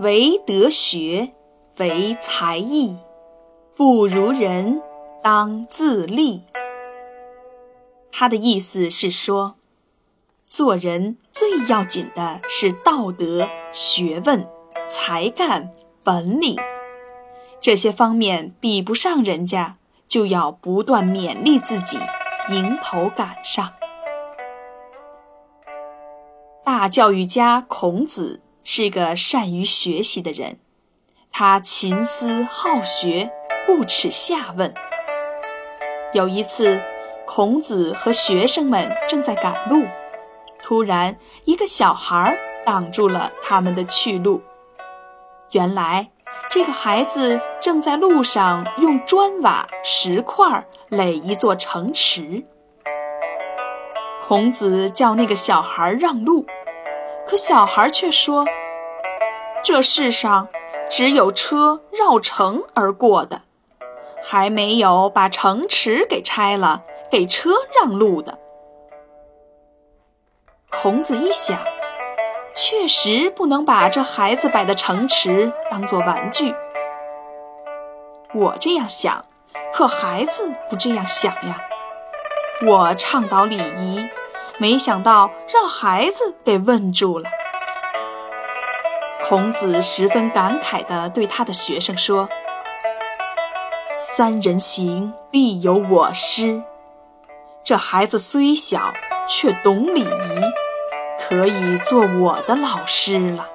唯德学，唯才艺，不如人，当自砺。他的意思是说，做人最要紧的是道德、学问、才干、本领，这些方面比不上人家，就要不断勉励自己，迎头赶上。大教育家孔子。是个善于学习的人，他勤思好学，不耻下问。有一次，孔子和学生们正在赶路，突然一个小孩挡住了他们的去路。原来，这个孩子正在路上用砖瓦、石块垒一座城池。孔子叫那个小孩让路。可小孩却说：“这世上只有车绕城而过的，还没有把城池给拆了给车让路的。”孔子一想，确实不能把这孩子摆的城池当做玩具。我这样想，可孩子不这样想呀。我倡导礼仪。没想到让孩子给问住了。孔子十分感慨地对他的学生说：“三人行，必有我师。这孩子虽小，却懂礼仪，可以做我的老师了。”